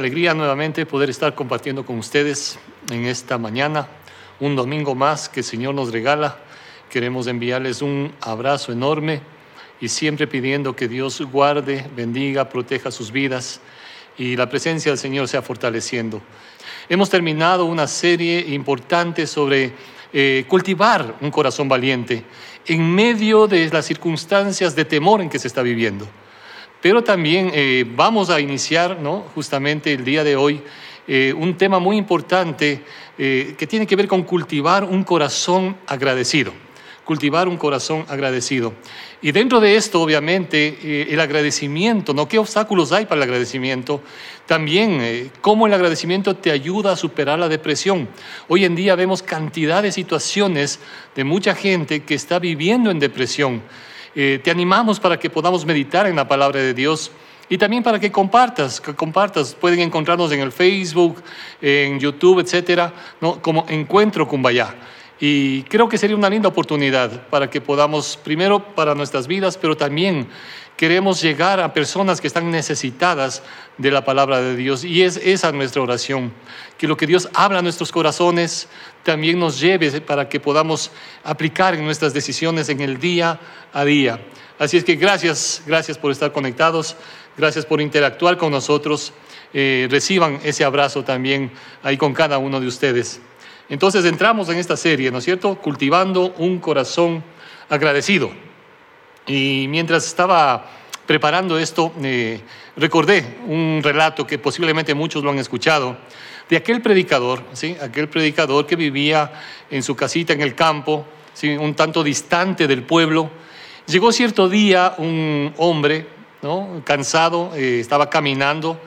alegría nuevamente poder estar compartiendo con ustedes en esta mañana, un domingo más que el Señor nos regala. Queremos enviarles un abrazo enorme y siempre pidiendo que Dios guarde, bendiga, proteja sus vidas y la presencia del Señor sea fortaleciendo. Hemos terminado una serie importante sobre eh, cultivar un corazón valiente en medio de las circunstancias de temor en que se está viviendo. Pero también eh, vamos a iniciar, ¿no? justamente el día de hoy, eh, un tema muy importante eh, que tiene que ver con cultivar un corazón agradecido. Cultivar un corazón agradecido. Y dentro de esto, obviamente, el agradecimiento, ¿no? ¿Qué obstáculos hay para el agradecimiento? También, cómo el agradecimiento te ayuda a superar la depresión. Hoy en día vemos cantidad de situaciones de mucha gente que está viviendo en depresión eh, te animamos para que podamos meditar en la palabra de Dios y también para que compartas, que compartas. Pueden encontrarnos en el Facebook, en YouTube, etcétera, ¿no? como Encuentro Cumbayá. Y creo que sería una linda oportunidad para que podamos, primero para nuestras vidas, pero también queremos llegar a personas que están necesitadas de la palabra de Dios. Y es esa nuestra oración, que lo que Dios habla a nuestros corazones también nos lleve para que podamos aplicar en nuestras decisiones en el día a día. Así es que gracias, gracias por estar conectados, gracias por interactuar con nosotros. Eh, reciban ese abrazo también ahí con cada uno de ustedes. Entonces entramos en esta serie, ¿no es cierto? Cultivando un corazón agradecido. Y mientras estaba preparando esto, eh, recordé un relato que posiblemente muchos lo han escuchado, de aquel predicador, ¿sí? aquel predicador que vivía en su casita en el campo, un tanto distante del pueblo. Llegó cierto día un hombre, ¿no? cansado, eh, estaba caminando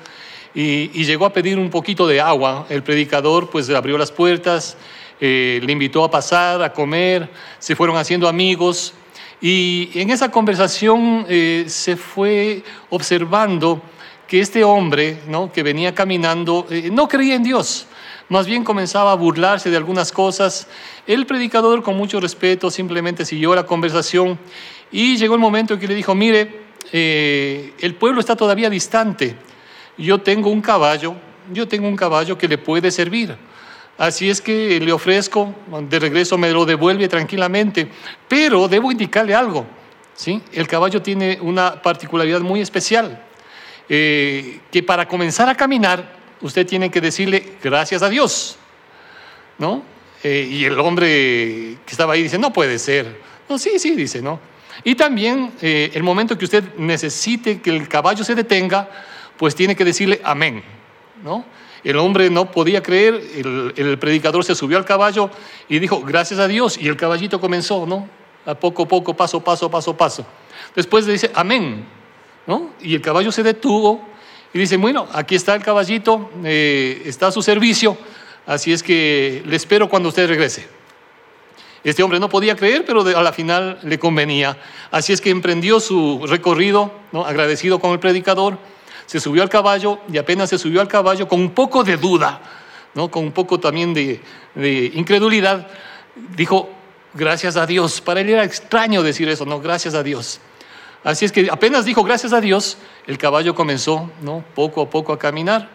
y, llegó a pedir un poquito de agua. El predicador pues abrió las puertas, eh, le invitó a pasar, a comer, se fueron haciendo amigos y en esa conversación eh, se fue observando que este hombre que venía caminando eh, no creía en Dios, más bien comenzaba a burlarse de algunas cosas. El predicador con mucho respeto simplemente siguió la conversación y llegó el momento en que le dijo, mire, eh, el pueblo está todavía distante, yo tengo un caballo, yo tengo un caballo que le puede servir. Así es que le ofrezco, de regreso me lo devuelve tranquilamente, pero debo indicarle algo. ¿sí? El caballo tiene una particularidad muy especial, eh, que para comenzar a caminar usted tiene que decirle gracias a Dios. ¿no? Eh, y el hombre que estaba ahí dice, no puede ser. No, sí, sí, dice, ¿no? Y también eh, el momento que usted necesite que el caballo se detenga, pues tiene que decirle amén. ¿no? El hombre no podía creer, el, predicador se subió al caballo y dijo, gracias a Dios, y el caballito comenzó, ¿no? A poco a poco, paso, paso, paso, paso. Después le dice, amén, ¿no? Y el caballo se detuvo y dice, bueno, aquí está el caballito, eh, está a su servicio, así es que le espero cuando usted regrese. Este hombre no podía creer, pero a la final le convenía. Así es que emprendió su recorrido, ¿no? agradecido con el predicador se subió al caballo y apenas se subió al caballo con un poco de duda, ¿no? con un poco también de, incredulidad, dijo, gracias a Dios. Para él era extraño decir eso, no, gracias a Dios. Así es que apenas dijo gracias a Dios, el caballo comenzó, ¿no? Poco a poco a caminar,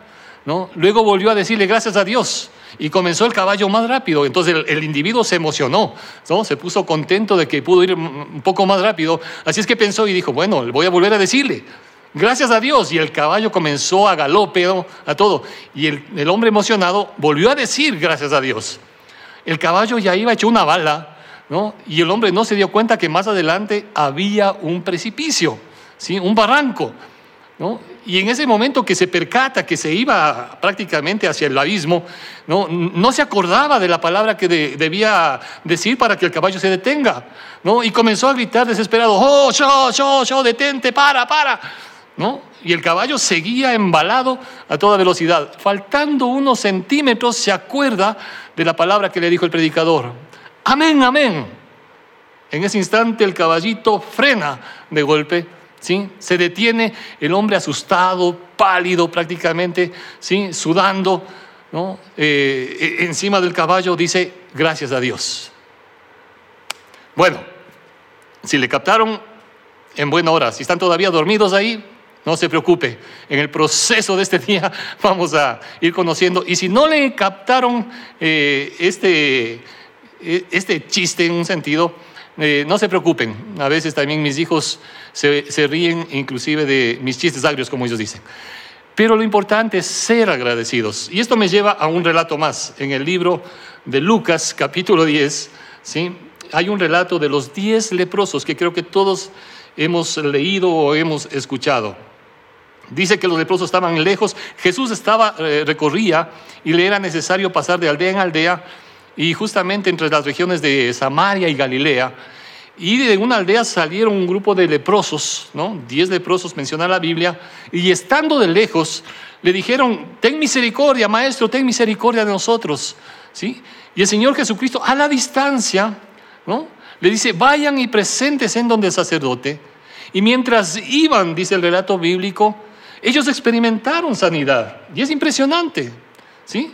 ¿no? Luego volvió a decirle gracias a Dios y comenzó el caballo más rápido. Entonces el, el, individuo se emocionó, ¿no? Se puso contento de que pudo ir un poco más rápido. Así es que pensó y dijo, bueno, voy a volver a decirle. Gracias a Dios. Y el caballo comenzó a galope, a todo. Y el, hombre emocionado volvió a decir gracias a Dios. El caballo ya iba hecho una bala, ¿no? Y el hombre no se dio cuenta que más adelante había un precipicio, ¿sí? Un barranco, ¿no? Y en ese momento que se percata que se iba prácticamente hacia el abismo, no, no se acordaba de la palabra que debía decir para que el caballo se detenga, ¿no? Y comenzó a gritar desesperado, oh, yo, yo, yo, detente, para, para. Y el caballo seguía embalado a toda velocidad. Faltando unos centímetros se acuerda de la palabra que le dijo el predicador. Amén, amén. En ese instante el caballito frena de golpe, ¿sí? Se detiene el hombre asustado, pálido prácticamente, ¿sí? Sudando. Eh, e, encima del caballo dice, gracias a Dios. Bueno, si le captaron en buena hora, si están todavía dormidos ahí, No se preocupe, en el proceso de este día vamos a ir conociendo. Y si no le captaron eh, este, eh, este chiste en un sentido, eh, no se preocupen. A veces también mis hijos se, ríen inclusive de mis chistes agrios, como ellos dicen. Pero lo importante es ser agradecidos. Y esto me lleva a un relato más. En el libro de Lucas, capítulo 10, ¿sí? hay un relato de los 10 leprosos que creo que todos hemos leído o hemos escuchado. Dice que los leprosos estaban lejos, Jesús estaba, eh, recorría y le era necesario pasar de aldea en aldea y justamente entre las regiones de Samaria y Galilea. Y de una aldea salieron un grupo de leprosos, ¿no? Diez leprosos menciona la Biblia, y estando de lejos le dijeron, ten misericordia, maestro, ten misericordia de nosotros, ¿sí? Y el Señor Jesucristo a la distancia, ¿no? Le dice, vayan y presentes en donde el sacerdote. Y mientras iban, dice el relato bíblico, ellos experimentaron sanidad. Y es impresionante, ¿sí?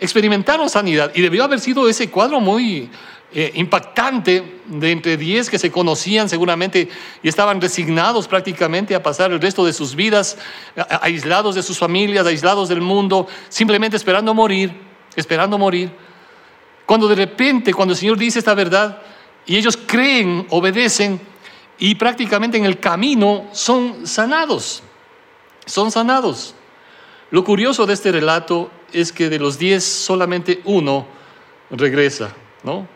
Experimentaron sanidad. Y debió haber sido ese cuadro muy eh, impactante de entre diez que se conocían seguramente y estaban resignados prácticamente a pasar el resto de sus vidas aislados de sus familias, aislados del mundo, simplemente esperando morir, esperando morir. Cuando de repente, cuando el Señor dice esta verdad y ellos creen, obedecen y prácticamente en el camino son sanados son sanados. Lo curioso de este relato es que de los diez solamente uno regresa, ¿no?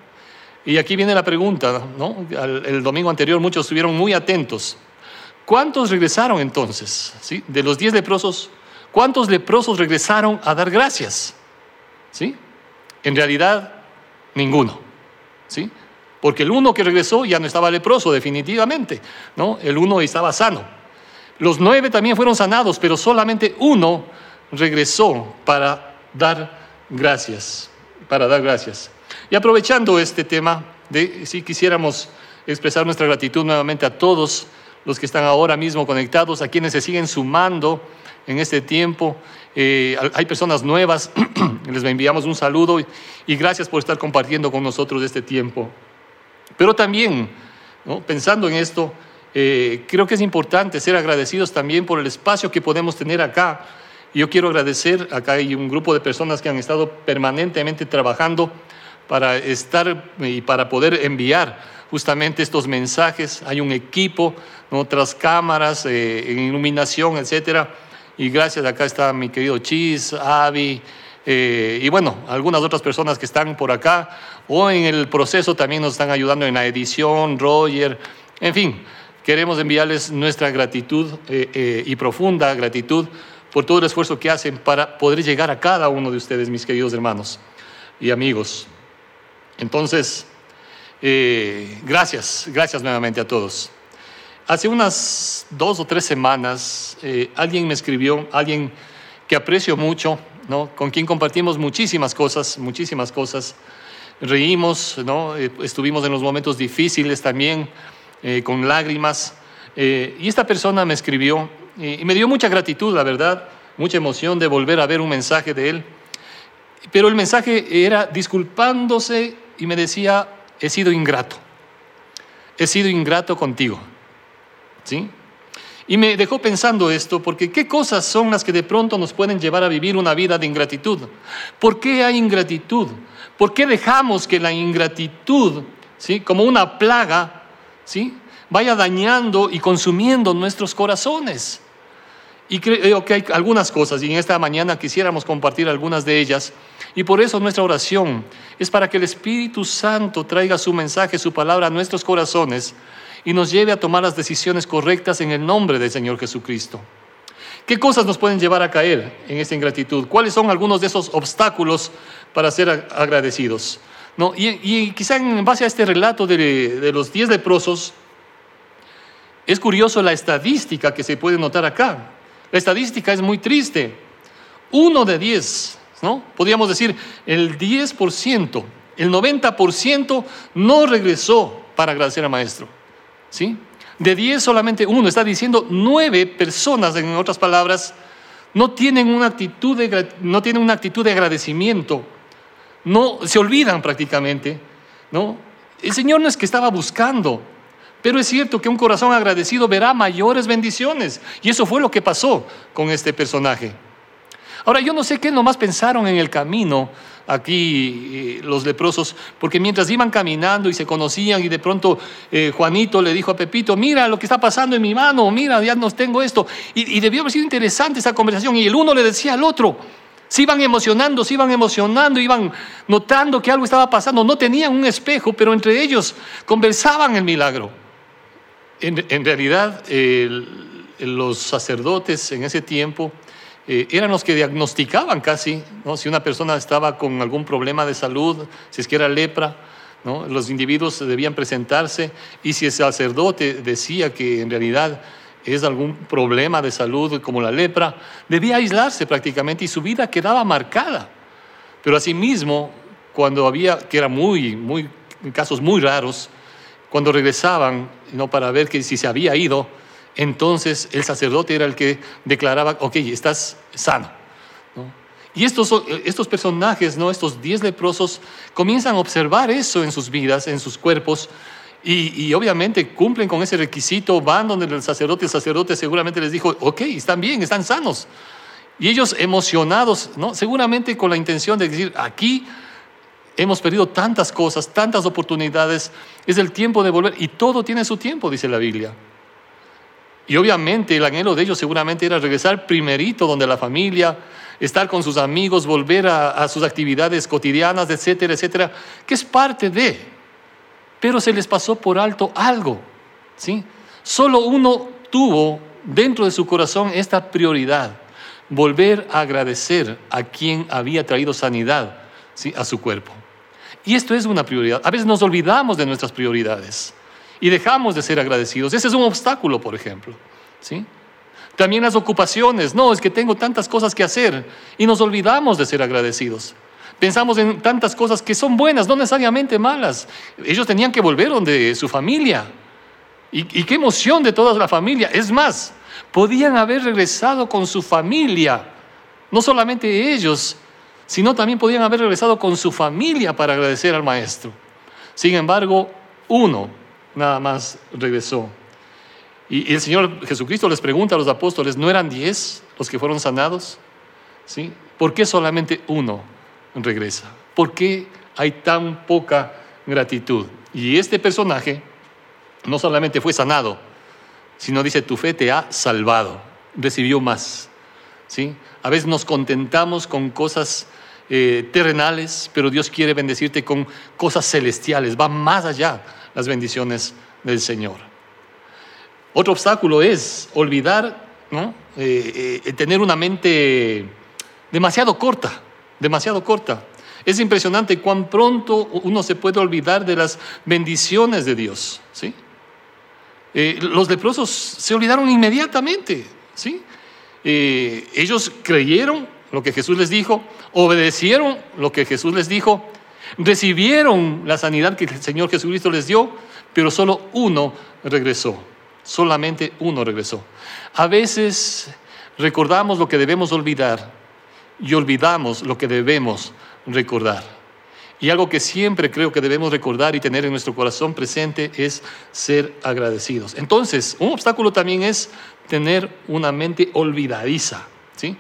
Y aquí viene la pregunta, ¿no? El domingo anterior muchos estuvieron muy atentos. ¿Cuántos regresaron entonces? ¿Sí? De los diez leprosos, ¿cuántos leprosos regresaron a dar gracias? ¿Sí? En realidad, ninguno. ¿Sí? Porque el uno que regresó ya no estaba leproso, definitivamente, ¿no? El uno estaba sano. Los nueve también fueron sanados, pero solamente uno regresó para dar gracias, para dar gracias. Y aprovechando este tema, de, si quisiéramos expresar nuestra gratitud nuevamente a todos los que están ahora mismo conectados, a quienes se siguen sumando en este tiempo. Eh, hay personas nuevas, les enviamos un saludo y, gracias por estar compartiendo con nosotros este tiempo. Pero también, pensando en esto, eh, creo que es importante ser agradecidos también por el espacio que podemos tener acá. Yo quiero agradecer, acá hay un grupo de personas que han estado permanentemente trabajando para estar y para poder enviar justamente estos mensajes. Hay un equipo, otras cámaras, eh, iluminación, etcétera. Y gracias, acá está mi querido Chis, Avi, eh, y bueno, algunas otras personas que están por acá o en el proceso también nos están ayudando en la edición, Roger, en fin, Queremos enviarles nuestra gratitud eh, eh, y profunda gratitud por todo el esfuerzo que hacen para poder llegar a cada uno de ustedes, mis queridos hermanos y amigos. Entonces, eh, gracias, gracias nuevamente a todos. Hace unas dos o tres semanas, alguien me escribió, alguien que aprecio mucho, ¿no? con quien compartimos muchísimas cosas, muchísimas cosas. Reímos, ¿no? estuvimos en los momentos difíciles también eh, con lágrimas. Eh, y esta persona me escribió y me dio mucha gratitud, la verdad, mucha emoción de volver a ver un mensaje de él. Pero el mensaje era disculpándose y me decía, he sido ingrato, he sido ingrato contigo. ¿Sí? Y me dejó pensando esto, porque ¿qué cosas son las que de pronto nos pueden llevar a vivir una vida de ingratitud? ¿Por qué hay ingratitud? ¿Por qué dejamos que la ingratitud, ¿sí? como una plaga, vaya dañando y consumiendo nuestros corazones. Y creo que hay algunas cosas, y en esta mañana quisiéramos compartir algunas de ellas. Y por eso nuestra oración es para que el Espíritu Santo traiga su mensaje, su palabra a nuestros corazones y nos lleve a tomar las decisiones correctas en el nombre del Señor Jesucristo. ¿Qué cosas nos pueden llevar a caer en esta ingratitud? ¿Cuáles son algunos de esos obstáculos para ser agradecidos? ¿No? Y, quizá en base a este relato de, los diez leprosos, es curioso la estadística que se puede notar acá. La estadística es muy triste. Uno de diez, ¿no? Podríamos decir el 10%, el 90% no regresó para agradecer al maestro. ¿Sí? De diez solamente uno, está diciendo nueve personas, en otras palabras, no tienen una actitud no tienen una actitud de agradecimiento no se olvidan prácticamente, ¿no? El Señor no es que estaba buscando Pero es cierto que un corazón agradecido verá mayores bendiciones. Y eso fue lo que pasó con este personaje. Ahora, yo no sé qué nomás pensaron en el camino aquí eh, los leprosos, porque mientras iban caminando y se conocían y de pronto eh, Juanito le dijo a Pepito, mira lo que está pasando en mi mano, mira, ya no tengo esto. Y, y debió haber sido interesante esa conversación. Y el uno le decía al otro, se iban emocionando, se iban emocionando, iban notando que algo estaba pasando. No tenían un espejo, pero entre ellos conversaban el milagro. En, realidad, los sacerdotes en ese tiempo eh, eran los que diagnosticaban casi, ¿no? si una persona estaba con algún problema de salud, si es que era lepra, ¿no? los individuos debían presentarse y si el sacerdote decía que en realidad es algún problema de salud como la lepra, debía aislarse prácticamente y su vida quedaba marcada. Pero asimismo, cuando había, que era muy, muy, casos muy raros, cuando regresaban, ¿no? para ver que si se había ido, entonces el sacerdote era el que declaraba, ok, estás sano. Y estos, estos personajes, ¿no? estos diez leprosos, comienzan a observar eso en sus vidas, en sus cuerpos, y, obviamente cumplen con ese requisito, van donde el sacerdote, el sacerdote seguramente les dijo, ok, están bien, están sanos. Y ellos emocionados, ¿no? seguramente con la intención de decir, aquí Hemos perdido tantas cosas, tantas oportunidades. Es el tiempo de volver y todo tiene su tiempo, dice la Biblia. Y obviamente el anhelo de ellos seguramente era regresar primerito donde la familia, estar con sus amigos, volver a, sus actividades cotidianas, etcétera, etcétera, que es parte de. Pero se les pasó por alto algo. ¿sí? Solo uno tuvo dentro de su corazón esta prioridad, volver a agradecer a quien había traído sanidad a su cuerpo. Y esto es una prioridad. A veces nos olvidamos de nuestras prioridades y dejamos de ser agradecidos. Ese es un obstáculo, por ejemplo. ¿sí? También las ocupaciones. No, es que tengo tantas cosas que hacer y nos olvidamos de ser agradecidos. Pensamos en tantas cosas que son buenas, no necesariamente malas. Ellos tenían que volver donde su familia. Y, qué emoción de toda la familia. Es más, podían haber regresado con su familia. No solamente ellos, sino también podían haber regresado con su familia para agradecer al maestro. Sin embargo, uno nada más regresó. Y, el Señor Jesucristo les pregunta a los apóstoles, ¿no eran diez los que fueron sanados? ¿Sí? ¿Por qué solamente uno regresa? ¿Por qué hay tan poca gratitud? Y este personaje no solamente fue sanado, sino dice, tu fe te ha salvado, recibió más. ¿Sí? A veces nos contentamos con cosas eh, terrenales, pero Dios quiere bendecirte con cosas celestiales, va más allá las bendiciones del Señor. Otro obstáculo es olvidar, ¿no? Eh, eh, tener una mente demasiado corta, demasiado corta. Es impresionante cuán pronto uno se puede olvidar de las bendiciones de Dios. ¿sí? los leprosos se olvidaron inmediatamente. ¿sí? ellos creyeron lo que Jesús les dijo, obedecieron lo que Jesús les dijo, recibieron la sanidad que el Señor Jesucristo les dio, pero solo uno regresó, solamente uno regresó. A veces recordamos lo que debemos olvidar y olvidamos lo que debemos recordar. Y algo que siempre creo que debemos recordar y tener en nuestro corazón presente es ser agradecidos. Entonces, un obstáculo también es tener una mente olvidadiza, ¿sí?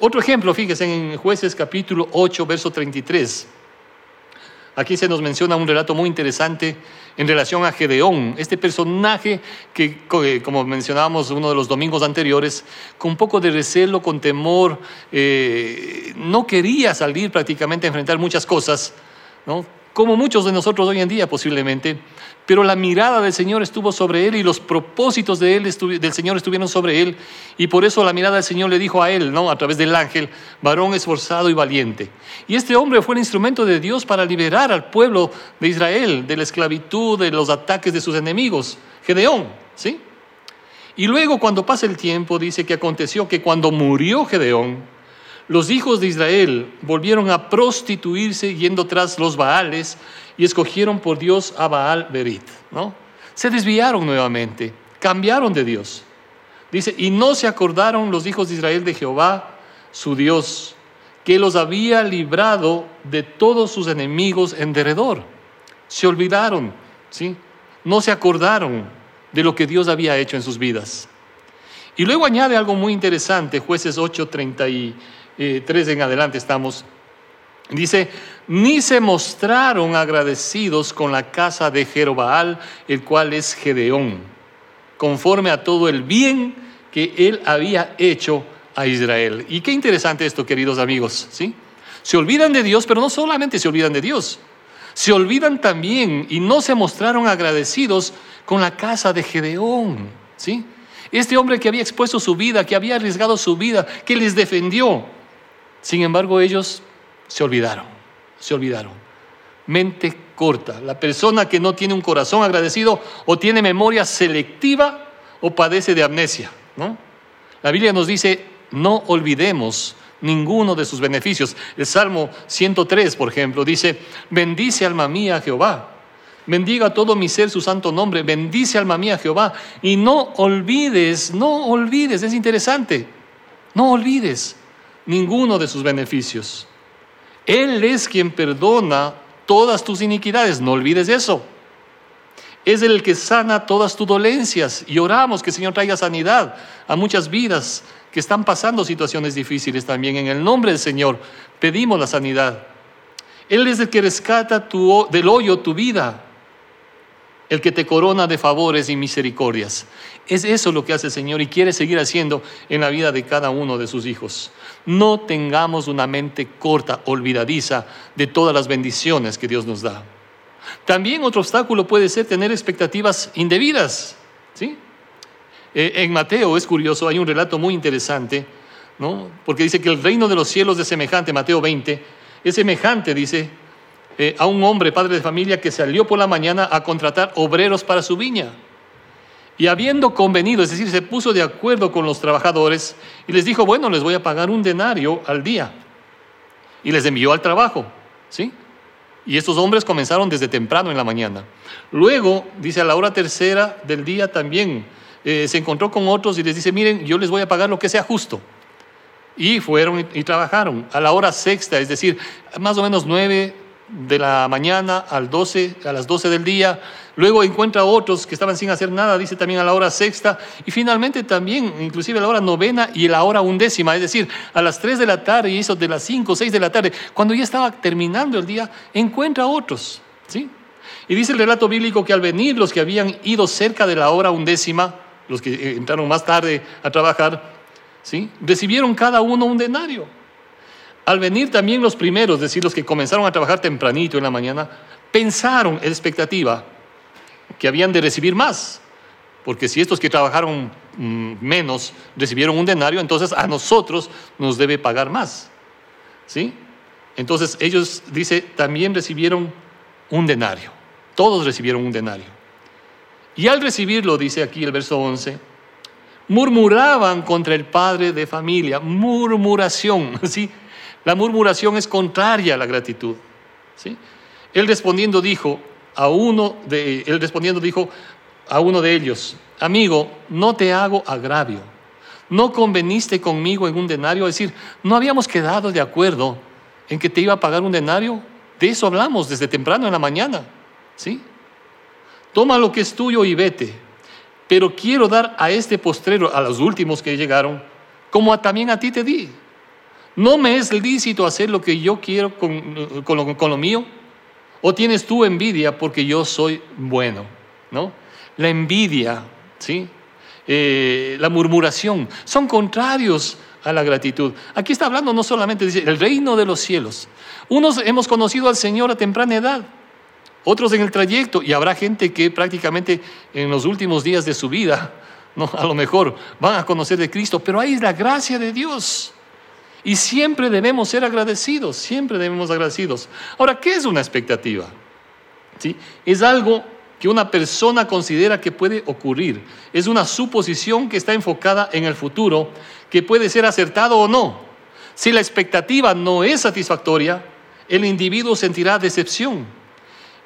Otro ejemplo, fíjese en jueces capítulo 8, verso 33. Aquí se nos menciona un relato muy interesante en relación a Gedeón, este personaje que, eh, como mencionábamos uno de los domingos anteriores, con un poco de recelo, con temor, eh, no quería salir prácticamente a enfrentar muchas cosas, ¿no? Como muchos de nosotros hoy en día posiblemente, pero la mirada del Señor estuvo sobre él y los propósitos de él del Señor estuvieron sobre él y por eso la mirada del Señor le dijo a él, ¿no? a través del ángel, varón esforzado y valiente. Y este hombre fue el instrumento de Dios para liberar al pueblo de Israel de la esclavitud, de los ataques de sus enemigos, Gedeón, ¿sí? Y luego cuando pasa el tiempo dice que aconteció que cuando murió Gedeón, los hijos de Israel volvieron a prostituirse yendo tras los Baales y escogieron por Dios a Baal Berit. ¿no? Se desviaron nuevamente, cambiaron de Dios. Dice, y no se acordaron los hijos de Israel de Jehová, su Dios, que los había librado de todos sus enemigos en derredor. Se olvidaron, ¿sí? No se acordaron de lo que Dios había hecho en sus vidas. Y luego añade algo muy interesante, jueces 8:33 en adelante estamos. Dice, ni se mostraron agradecidos con la casa de Jerobaal, el cual es Gedeón, conforme a todo el bien que él había hecho a Israel. Y qué interesante esto, queridos amigos, ¿sí? Se olvidan de Dios, pero no solamente se olvidan de Dios, se olvidan también y no se mostraron agradecidos con la casa de Gedeón, ¿sí? Este hombre que había expuesto su vida, que había arriesgado su vida, que les defendió. Sin embargo, ellos se olvidaron, se olvidaron. Mente corta. La persona que no tiene un corazón agradecido o tiene memoria selectiva o padece de amnesia. ¿no? La Biblia nos dice, no olvidemos ninguno de sus beneficios. El Salmo 103, por ejemplo, dice, bendice alma mía Jehová. Bendiga todo mi ser su santo nombre. Bendice alma mía Jehová. Y no olvides, no olvides, es interesante, no olvides ninguno de sus beneficios. Él es quien perdona todas tus iniquidades, no olvides eso. Es el que sana todas tus dolencias y oramos que el Señor traiga sanidad a muchas vidas que están pasando situaciones difíciles también. En el nombre del Señor pedimos la sanidad. Él es el que rescata tu, del hoyo tu vida, el que te corona de favores y misericordias. Es eso lo que hace el Señor y quiere seguir haciendo en la vida de cada uno de sus hijos. No tengamos una mente corta, olvidadiza de todas las bendiciones que Dios nos da. También otro obstáculo puede ser tener expectativas indebidas. ¿sí? Eh, en Mateo es curioso, hay un relato muy interesante, ¿no? porque dice que el reino de los cielos es semejante, Mateo 20, es semejante, dice, eh, a un hombre, padre de familia, que salió por la mañana a contratar obreros para su viña. Y habiendo convenido, es decir, se puso de acuerdo con los trabajadores y les dijo, bueno, les voy a pagar un denario al día. Y les envió al trabajo, ¿sí? Y estos hombres comenzaron desde temprano en la mañana. Luego, dice, a la hora tercera del día también eh, se encontró con otros y les dice, miren, yo les voy a pagar lo que sea justo. Y fueron y, y trabajaron. A la hora sexta, es decir, más o menos nueve de la mañana al 12, a las 12 del día. Luego encuentra otros que estaban sin hacer nada, dice también a la hora sexta. Y finalmente también, inclusive a la hora novena y a la hora undécima, es decir, a las 3 de la tarde y eso de las 5 o 6 de la tarde, cuando ya estaba terminando el día, encuentra otros. ¿sí? Y dice el relato bíblico que al venir los que habían ido cerca de la hora undécima, los que entraron más tarde a trabajar, ¿sí? recibieron cada uno un denario. Al venir también los primeros, es decir, los que comenzaron a trabajar tempranito en la mañana, pensaron en expectativa que habían de recibir más. Porque si estos que trabajaron mm, menos recibieron un denario, entonces a nosotros nos debe pagar más. ¿Sí? Entonces ellos, dice, también recibieron un denario. Todos recibieron un denario. Y al recibirlo, dice aquí el verso 11, murmuraban contra el padre de familia. Murmuración, ¿sí? La murmuración es contraria a la gratitud. ¿sí? Él respondiendo dijo a uno de él respondiendo dijo a uno de ellos, amigo, no te hago agravio. No conveniste conmigo en un denario, es decir, no habíamos quedado de acuerdo en que te iba a pagar un denario. De eso hablamos desde temprano en la mañana. ¿Sí? Toma lo que es tuyo y vete. Pero quiero dar a este postrero, a los últimos que llegaron, como también a ti te di. ¿No me es lícito hacer lo que yo quiero con, lo, mío? ¿O tienes tú envidia porque yo soy bueno? ¿No? La envidia, ¿sí? Eh, la murmuración, son contrarios a la gratitud. Aquí está hablando no solamente, dice, el reino de los cielos. Unos hemos conocido al Señor a temprana edad, otros en el trayecto, y habrá gente que prácticamente en los últimos días de su vida, no, a lo mejor van a conocer de Cristo, pero ahí es la gracia de Dios. Y siempre debemos ser agradecidos, siempre debemos agradecidos. Ahora, ¿qué es una expectativa? ¿Sí? Es algo que una persona considera que puede ocurrir. Es una suposición que está enfocada en el futuro, que puede ser acertado o no. Si la expectativa no es satisfactoria, el individuo sentirá decepción.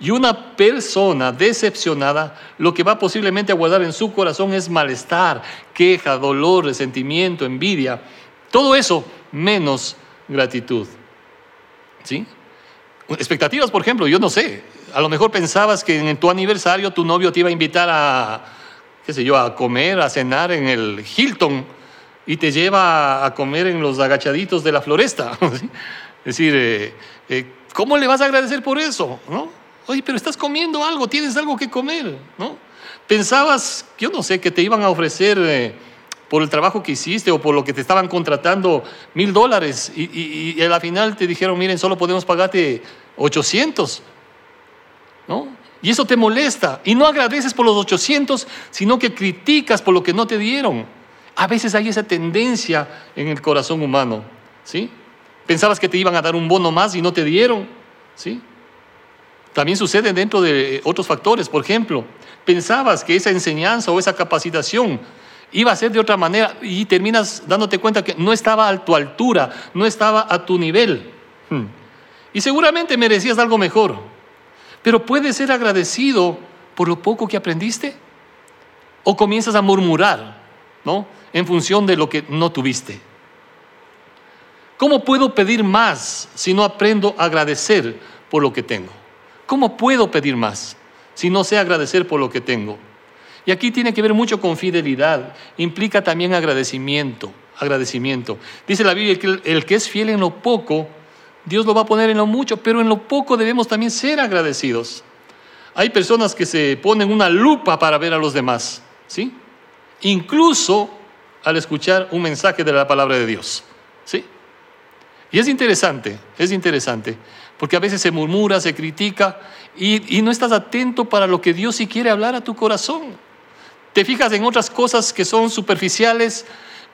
Y una persona decepcionada, lo que va posiblemente a guardar en su corazón es malestar, queja, dolor, resentimiento, envidia. Todo eso menos gratitud. ¿Sí? Expectativas, por ejemplo, yo no sé. A lo mejor pensabas que en tu aniversario tu novio te iba a invitar a qué sé yo, a comer, a cenar en el Hilton y te lleva a comer en los agachaditos de la floresta. Es decir, eh, eh, ¿cómo le vas a agradecer por eso? ¿no? Oye, pero estás comiendo algo, tienes algo que comer, ¿no? Pensabas, yo no sé, que te iban a ofrecer eh, por el trabajo que hiciste o por lo que te estaban contratando mil dólares y, y, a la final te dijeron, miren, solo podemos pagarte 800, ¿no? Y eso te molesta y no agradeces por los 800, sino que criticas por lo que no te dieron. A veces hay esa tendencia en el corazón humano, ¿sí? Pensabas que te iban a dar un bono más y no te dieron, ¿sí? También sucede dentro de otros factores. Por ejemplo, pensabas que esa enseñanza o esa capacitación iba a ser de otra manera y terminas dándote cuenta que no estaba a tu altura, no estaba a tu nivel. Hmm. Y seguramente merecías algo mejor. Pero puedes ser agradecido por lo poco que aprendiste. O comienzas a murmurar, ¿no? En función de lo que no tuviste. ¿Cómo puedo pedir más si no aprendo a agradecer por lo que tengo? ¿Cómo puedo pedir más si no sé agradecer por lo que tengo? Y aquí tiene que ver mucho con fidelidad, implica también agradecimiento, agradecimiento. Dice la Biblia que el, que es fiel en lo poco, Dios lo va a poner en lo mucho, pero en lo poco debemos también ser agradecidos. Hay personas que se ponen una lupa para ver a los demás, ¿sí? Incluso al escuchar un mensaje de la palabra de Dios, ¿sí? Y es interesante, es interesante, porque a veces se murmura, se critica y, no estás atento para lo que Dios sí quiere hablar a tu corazón. Te fijas en otras cosas que son superficiales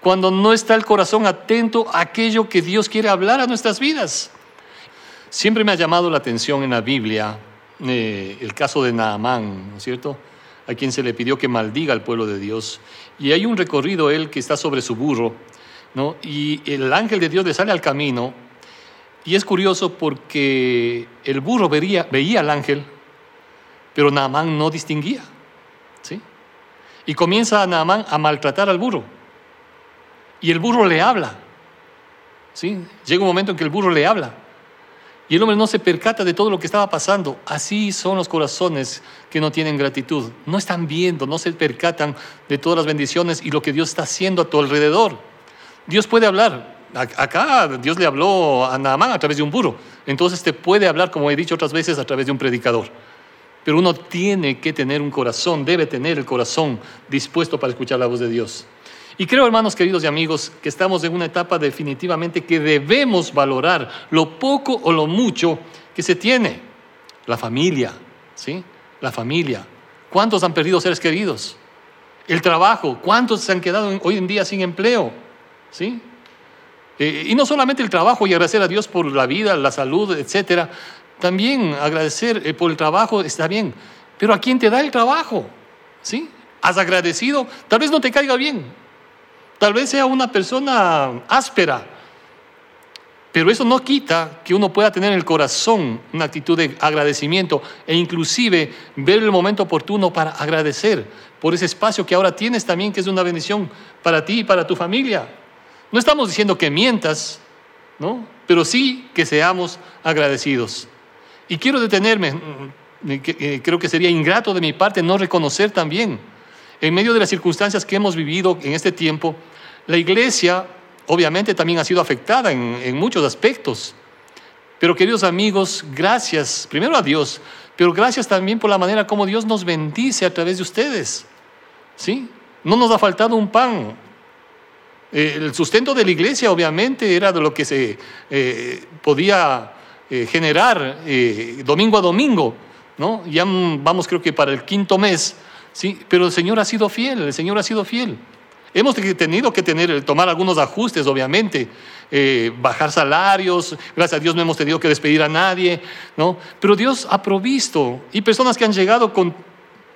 cuando no está el corazón atento a aquello que Dios quiere hablar a nuestras vidas. Siempre me ha llamado la atención en la Biblia eh, el caso de Naamán, ¿no es cierto? A quien se le pidió que maldiga al pueblo de Dios. Y hay un recorrido, él que está sobre su burro, y el ángel de Dios le sale al camino. Y es curioso porque el burro veía al ángel, pero Naamán no distinguía. Y comienza Naamán a maltratar al burro. Y el burro le habla. ¿sí? Llega un momento en que el burro le habla. Y el hombre no se percata de todo lo que estaba pasando. Así son los corazones que no tienen gratitud. No están viendo, no se percatan de todas las bendiciones y lo que Dios está haciendo a tu alrededor. Dios puede hablar. Acá Dios le habló a Naamán a través de un burro. Entonces te puede hablar, como he dicho otras veces, a través de un predicador. Pero uno tiene que tener un corazón, debe tener el corazón dispuesto para escuchar la voz de Dios. Y creo, hermanos queridos y amigos, que estamos en una etapa definitivamente que debemos valorar lo poco o lo mucho que se tiene. La familia, ¿sí? La familia. ¿Cuántos han perdido seres queridos? El trabajo. ¿Cuántos se han quedado hoy en día sin empleo? ¿sí? Eh, y no solamente el trabajo y agradecer a Dios por la vida, la salud, etcétera. También agradecer eh, por el trabajo está bien. Pero ¿a quién te da el trabajo? ¿Sí? ¿Has agradecido? Tal vez no te caiga bien. Tal vez sea una persona áspera. Pero eso no quita que uno pueda tener en el corazón una actitud de agradecimiento e inclusive ver el momento oportuno para agradecer por ese espacio que ahora tienes también, que es una bendición para ti y para tu familia. No estamos diciendo que mientas, ¿no? Pero sí que seamos agradecidos. Y quiero detenerme, eh, creo que sería ingrato de mi parte no reconocer también, en medio de las circunstancias que hemos vivido en este tiempo, la iglesia obviamente también ha sido afectada en, en muchos aspectos. Pero queridos amigos, gracias primero a Dios, pero gracias también por la manera como Dios nos bendice a través de ustedes. ¿Sí? No nos ha faltado un pan, eh, el sustento de la iglesia obviamente era de lo que se eh, podía eh, generar domingo a domingo, ¿no? Ya vamos creo que para el quinto mes, ¿sí? Pero el Señor ha sido fiel, el Señor ha sido fiel. Hemos tenido que tener, tomar algunos ajustes, obviamente, bajar salarios, gracias a Dios no hemos tenido que despedir a nadie, ¿no? Pero Dios ha provisto y personas que han llegado con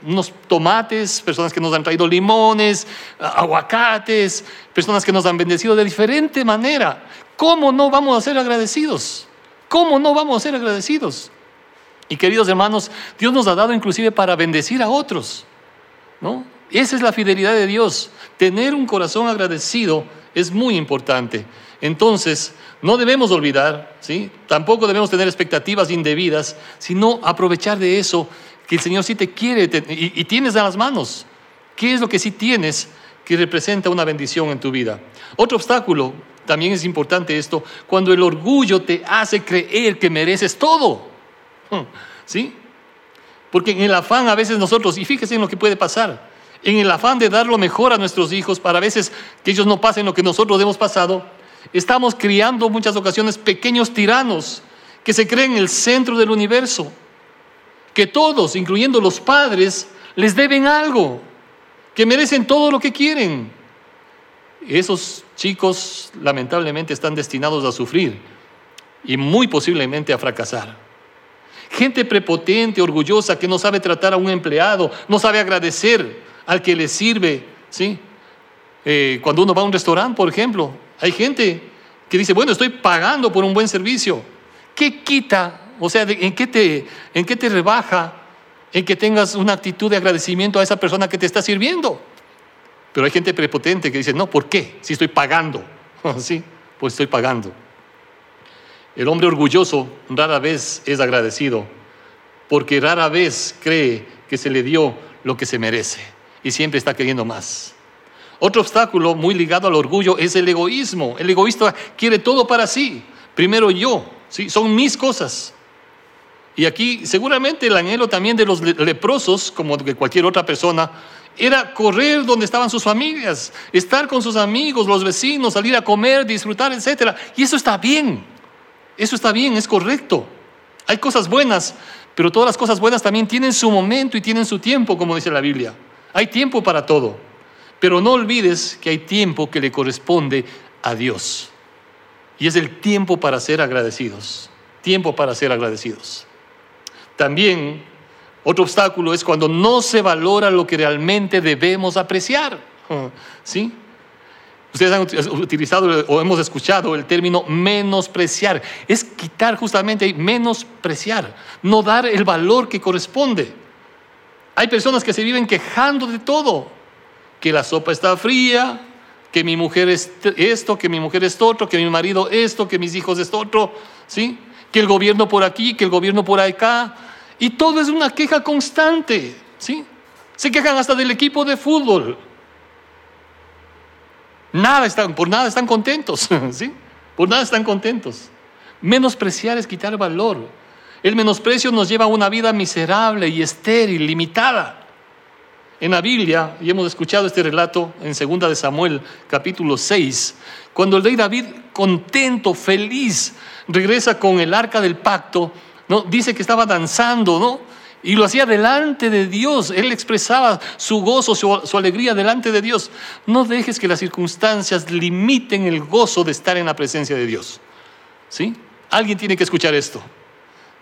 unos tomates, personas que nos han traído limones, aguacates, personas que nos han bendecido de diferente manera. ¿Cómo no vamos a ser agradecidos? ¿Cómo no vamos a ser agradecidos? Y queridos hermanos, Dios nos ha dado inclusive para bendecir a otros. ¿no? Esa es la fidelidad de Dios. Tener un corazón agradecido es muy importante. Entonces, no debemos olvidar, ¿sí? tampoco debemos tener expectativas indebidas, sino aprovechar de eso que el Señor sí te quiere y, tienes en las manos. ¿Qué es lo que sí tienes que representa una bendición en tu vida? Otro obstáculo, también es importante esto, cuando el orgullo te hace creer que mereces todo. ¿Sí? Porque en el afán a veces nosotros, y fíjese en lo que puede pasar, en el afán de dar lo mejor a nuestros hijos, para a veces que ellos no pasen lo que nosotros hemos pasado, estamos criando muchas ocasiones pequeños tiranos que se creen el centro del universo, que todos, incluyendo los padres, les deben algo, que merecen todo lo que quieren. Esos chicos lamentablemente están destinados a sufrir y muy posiblemente a fracasar. Gente prepotente, orgullosa, que no sabe tratar a un empleado, no sabe agradecer al que le sirve, ¿sí? Eh, cuando uno va a un restaurante, por ejemplo, hay gente que dice, bueno, estoy pagando por un buen servicio. ¿Qué quita? O sea, ¿en qué te, en qué te rebaja en que tengas una actitud de agradecimiento a esa persona que te está sirviendo? Pero hay gente prepotente que dice, no, ¿por qué? Si estoy pagando. sí, pues estoy pagando. El hombre orgulloso rara vez es agradecido, porque rara vez cree que se le dio lo que se merece y siempre está queriendo más. Otro obstáculo muy ligado al orgullo es el egoísmo. El egoísta quiere todo para sí. Primero yo, ¿sí? son mis cosas. Y aquí seguramente el anhelo también de los leprosos, como de cualquier otra persona, era correr donde estaban sus familias, estar con sus amigos, los vecinos, salir a comer, disfrutar, etc. Y eso está bien. Eso está bien, es correcto. Hay cosas buenas, pero todas las cosas buenas también tienen su momento y tienen su tiempo, como dice la Biblia. Hay tiempo para todo. Pero no olvides que hay tiempo que le corresponde a Dios. Y es el tiempo para ser agradecidos. Tiempo para ser agradecidos. También otro obstáculo es cuando no se valora lo que realmente debemos apreciar. ¿Sí? Ustedes han utilizado o hemos escuchado el término menospreciar. Es quitar justamente menospreciar, no dar el valor que corresponde. Hay personas que se viven quejando de todo, que la sopa está fría, que mi mujer es esto, que mi mujer es otro, que mi marido esto, que mis hijos es otro, ¿sí? Que el gobierno por aquí, que el gobierno por acá, y todo es una queja constante, ¿sí? Se quejan hasta del equipo de fútbol. Nada están, por nada están contentos, ¿sí? Por nada están contentos. Menospreciar es quitar valor. El menosprecio nos lleva a una vida miserable y estéril, limitada. En la Biblia, y hemos escuchado este relato en 2 de Samuel, capítulo 6, cuando el rey David, contento, feliz, regresa con el arca del pacto, ¿no? dice que estaba danzando, ¿no? Y lo hacía delante de Dios. Él expresaba su gozo, su, alegría delante de Dios. No dejes que las circunstancias limiten el gozo de estar en la presencia de Dios. ¿Sí? Alguien tiene que escuchar esto.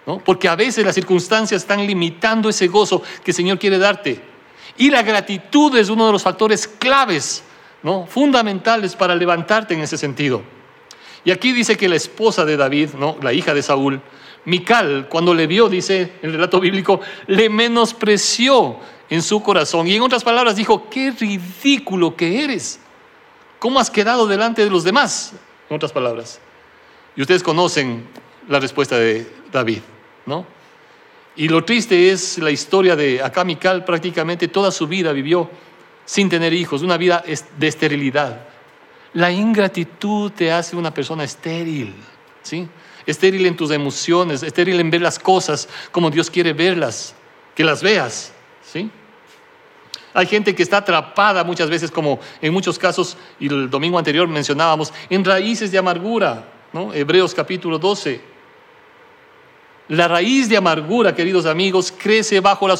¿no? Porque a veces las circunstancias están limitando ese gozo que el Señor quiere darte. Y la gratitud es uno de los factores claves, ¿no? fundamentales para levantarte en ese sentido. Y aquí dice que la esposa de David, ¿no? la hija de Saúl, Mical, cuando le vio, dice el relato bíblico, le menospreció en su corazón. Y en otras palabras dijo, qué ridículo que eres. ¿Cómo has quedado delante de los demás? En otras palabras. Y ustedes conocen la respuesta de David, ¿no? Y lo triste es la historia de acá Mical prácticamente toda su vida vivió sin tener hijos, una vida de esterilidad. La ingratitud te hace una persona estéril, ¿sí? Estéril en tus emociones, estéril en ver las cosas como Dios quiere verlas, que las veas, ¿sí? Hay gente que está atrapada muchas veces, como en muchos casos, y el domingo anterior mencionábamos, en raíces de amargura, ¿no? Hebreos capítulo 12. La raíz de amargura, queridos amigos, crece bajo la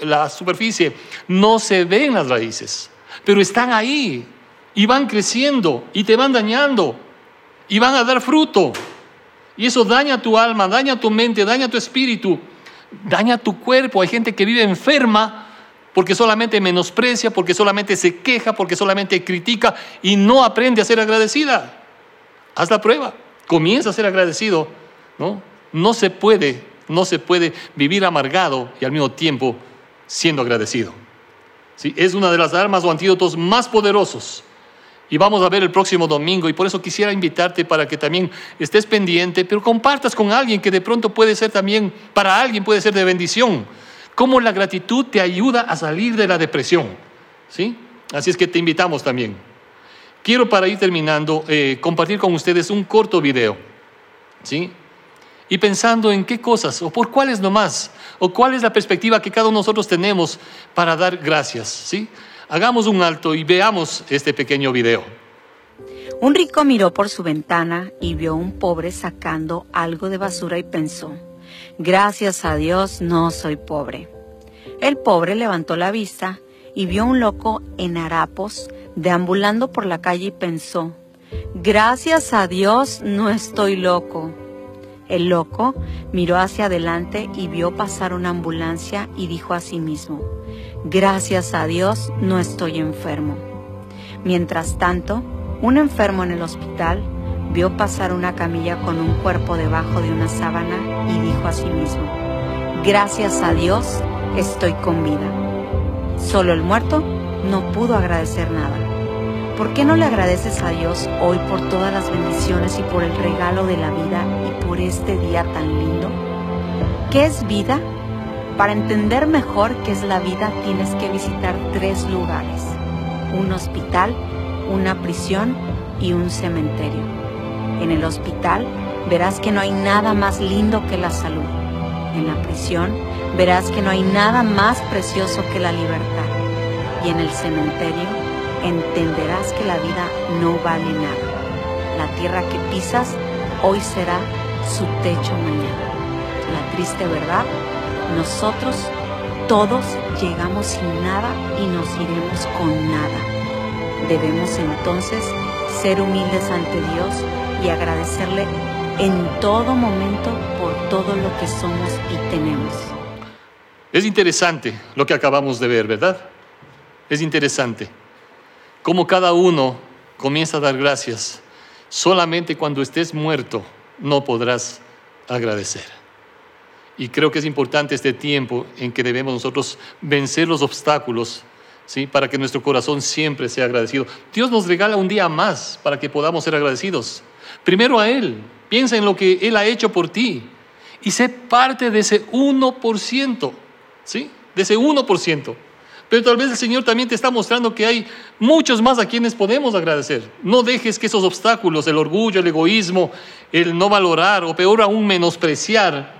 la superficie. No se ven las raíces, pero están ahí y van creciendo y te van dañando y van a dar fruto. Y eso daña tu alma, daña tu mente, daña tu espíritu, daña tu cuerpo. Hay gente que vive enferma porque solamente menosprecia, porque solamente se queja, porque solamente critica y no aprende a ser agradecida. Haz la prueba, comienza a ser agradecido. No, no se puede, no se puede vivir amargado y al mismo tiempo siendo agradecido. ¿Sí? Es una de las armas o antídotos más poderosos y vamos a ver el próximo domingo y por eso quisiera invitarte para que también estés pendiente, pero compartas con alguien que de pronto puede ser también, para alguien puede ser de bendición, cómo la gratitud te ayuda a salir de la depresión. ¿sí? Así es que te invitamos también. Quiero para ir terminando eh, compartir con ustedes un corto video, ¿sí? Y pensando en qué cosas, o por cuáles nomás, o cuál es la perspectiva que cada uno de nosotros tenemos para dar gracias, ¿sí? Hagamos un alto y veamos este pequeño video. Un rico miró por su ventana y vio a un pobre sacando algo de basura y pensó, gracias a Dios no soy pobre. El pobre levantó la vista y vio a un loco en harapos deambulando por la calle y pensó, gracias a Dios no estoy loco. El loco miró hacia adelante y vio pasar una ambulancia y dijo a sí mismo, gracias a Dios no estoy enfermo. Mientras tanto, un enfermo en el hospital vio pasar una camilla con un cuerpo debajo de una sábana y dijo a sí mismo, gracias a Dios estoy con vida. Solo el muerto no pudo agradecer nada. ¿Por qué no le agradeces a Dios hoy por todas las bendiciones y por el regalo de la vida por este día tan lindo? ¿Qué es vida? Para entender mejor qué es la vida tienes que visitar tres lugares. Un hospital, una prisión y un cementerio. En el hospital verás que no hay nada más lindo que la salud. En la prisión verás que no hay nada más precioso que la libertad. Y en el cementerio entenderás que la vida no vale nada. La tierra que pisas hoy será su techo mañana. La triste verdad, nosotros todos llegamos sin nada y nos iremos con nada. Debemos entonces ser humildes ante Dios y agradecerle en todo momento por todo lo que somos y tenemos. Es interesante lo que acabamos de ver, ¿verdad? Es interesante cómo cada uno comienza a dar gracias. Solamente cuando estés muerto no podrás agradecer. Y creo que es importante este tiempo en que debemos nosotros vencer los obstáculos ¿sí? para que nuestro corazón siempre sea agradecido. Dios nos regala un día más para que podamos ser agradecidos. Primero a Él, piensa en lo que Él ha hecho por ti y sé parte de ese 1%, ¿sí? de ese 1%. Pero tal vez el Señor también te está mostrando que hay muchos más a quienes podemos agradecer. No dejes que esos obstáculos, el orgullo, el egoísmo, el no valorar o peor aún menospreciar,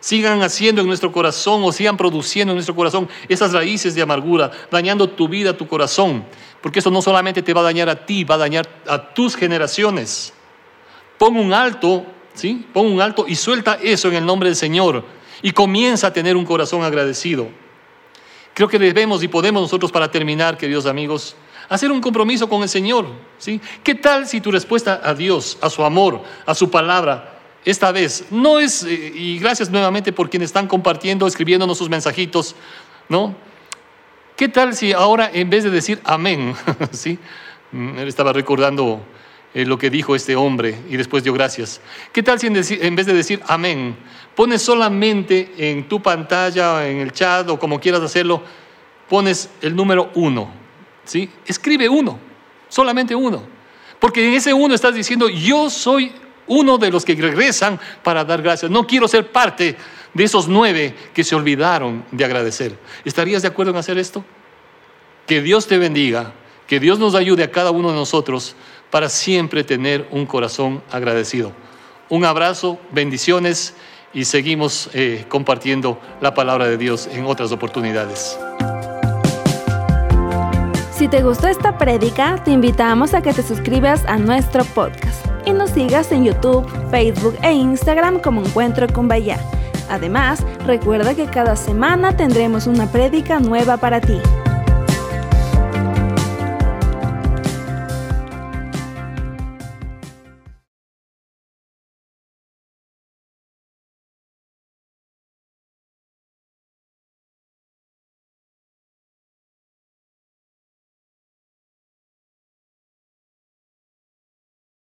sigan haciendo en nuestro corazón o sigan produciendo en nuestro corazón esas raíces de amargura, dañando tu vida, tu corazón. Porque eso no solamente te va a dañar a ti, va a dañar a tus generaciones. Pon un alto, ¿sí? Pon un alto y suelta eso en el nombre del Señor y comienza a tener un corazón agradecido. Creo que debemos y podemos nosotros para terminar, queridos amigos, hacer un compromiso con el Señor, ¿sí? ¿Qué tal si tu respuesta a Dios, a su amor, a su palabra esta vez. No es, eh, y gracias nuevamente por quienes están compartiendo, escribiéndonos sus mensajitos, ¿no? ¿Qué tal si ahora en vez de decir amén, ¿sí? Mm, él estaba recordando eh, lo que dijo este hombre y después dio gracias. ¿Qué tal si en, vez de decir amén, pones solamente en tu pantalla, en el chat o como quieras hacerlo, pones el número uno, ¿sí? Escribe uno, solamente uno. Porque en ese uno estás diciendo, yo soy uno de los que regresan para dar gracias. No quiero ser parte de esos nueve que se olvidaron de agradecer. ¿Estarías de acuerdo en hacer esto? Que Dios te bendiga, que Dios nos ayude a cada uno de nosotros para siempre tener un corazón agradecido. Un abrazo, bendiciones y seguimos eh, compartiendo la palabra de Dios en otras oportunidades. Si te gustó esta prédica, te invitamos a que te suscribas a nuestro podcast y nos sigas en YouTube, Facebook e Instagram como Encuentro con Bahía. Además, recuerda que cada semana tendremos una prédica nueva para ti.